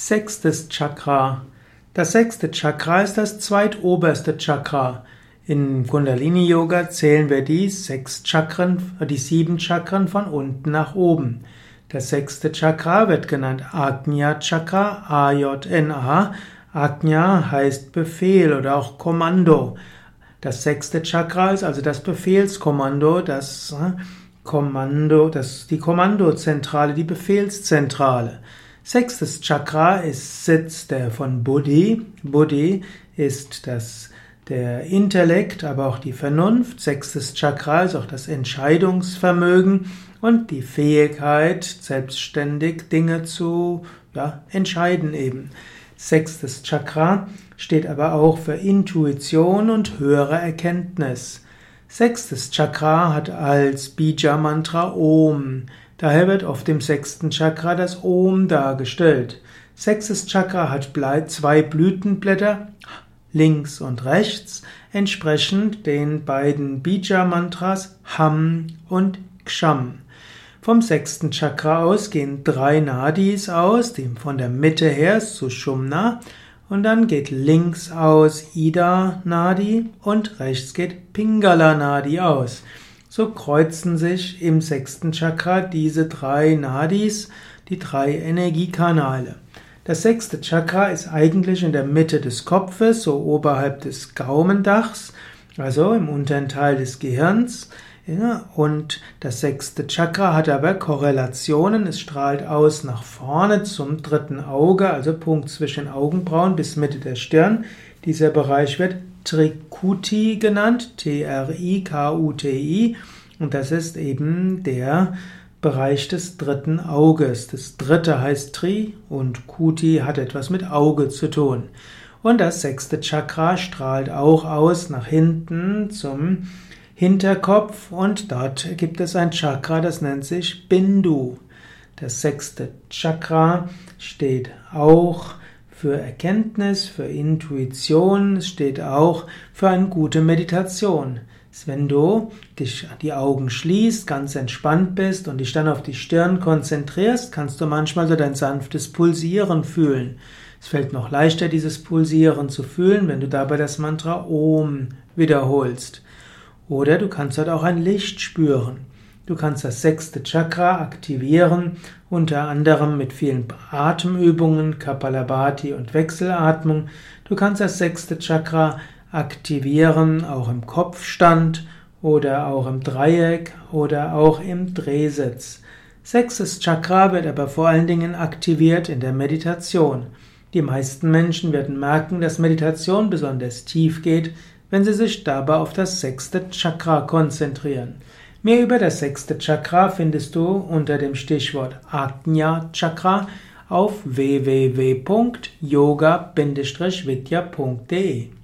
Sechstes Chakra. Das sechste Chakra ist das zweitoberste Chakra. In Kundalini Yoga zählen wir die sechs Chakren, die sieben Chakren von unten nach oben. Das sechste Chakra wird genannt Ajna Chakra, A-J-N-A. Ajna heißt Befehl oder auch Kommando. Das sechste Chakra ist also das Befehlskommando, das äh, Kommando, das, die Kommandozentrale, die Befehlszentrale. Sechstes Chakra ist Sitz der von Buddhi. Buddhi ist das, der Intellekt, aber auch die Vernunft. Sechstes Chakra ist auch das Entscheidungsvermögen und die Fähigkeit, selbstständig Dinge zu ja, entscheiden eben. Sechstes Chakra steht aber auch für Intuition und höhere Erkenntnis. Sechstes Chakra hat als Bija-Mantra Om. Daher wird auf dem sechsten Chakra das Om dargestellt. Sechstes Chakra hat zwei Blütenblätter, links und rechts, entsprechend den beiden Bija-Mantras Ham und Ksham. Vom sechsten Chakra aus gehen drei Nadis aus, die von der Mitte her Sushumna, und dann geht links aus Ida Nadi und rechts geht Pingala Nadi aus. So kreuzen sich im sechsten Chakra diese drei Nadis, die drei Energiekanale. Das sechste Chakra ist eigentlich in der Mitte des Kopfes, so oberhalb des Gaumendachs, also im unteren Teil des Gehirns. Und das sechste Chakra hat aber Korrelationen. Es strahlt aus nach vorne zum dritten Auge, also Punkt zwischen Augenbrauen bis Mitte der Stirn. Dieser Bereich wird Trikuti genannt, T-R-I-K-U-T-I, und das ist eben der Bereich des dritten Auges. Das dritte heißt Tri und Kuti hat etwas mit Auge zu tun. Und das sechste Chakra strahlt auch aus nach hinten zum Hinterkopf und dort gibt es ein Chakra, das nennt sich Bindu. Das sechste Chakra steht auch für Erkenntnis, für Intuition, es steht auch für eine gute Meditation. Wenn du dich die Augen schließt, ganz entspannt bist und dich dann auf die Stirn konzentrierst, kannst du manchmal so dein sanftes Pulsieren fühlen. Es fällt noch leichter, dieses Pulsieren zu fühlen, wenn du dabei das Mantra Om wiederholst. Oder du kannst dort auch ein Licht spüren. Du kannst das sechste Chakra aktivieren, unter anderem mit vielen Atemübungen, Kapalabhati und Wechselatmung. Du kannst das sechste Chakra aktivieren, auch im Kopfstand oder auch im Dreieck oder auch im Drehsitz. Sechstes Chakra wird aber vor allen Dingen aktiviert in der Meditation. Die meisten Menschen werden merken, dass Meditation besonders tief geht, wenn sie sich dabei auf das sechste Chakra konzentrieren. Mehr über das sechste Chakra findest du unter dem Stichwort Ajna Chakra auf www.yoga-vidya.de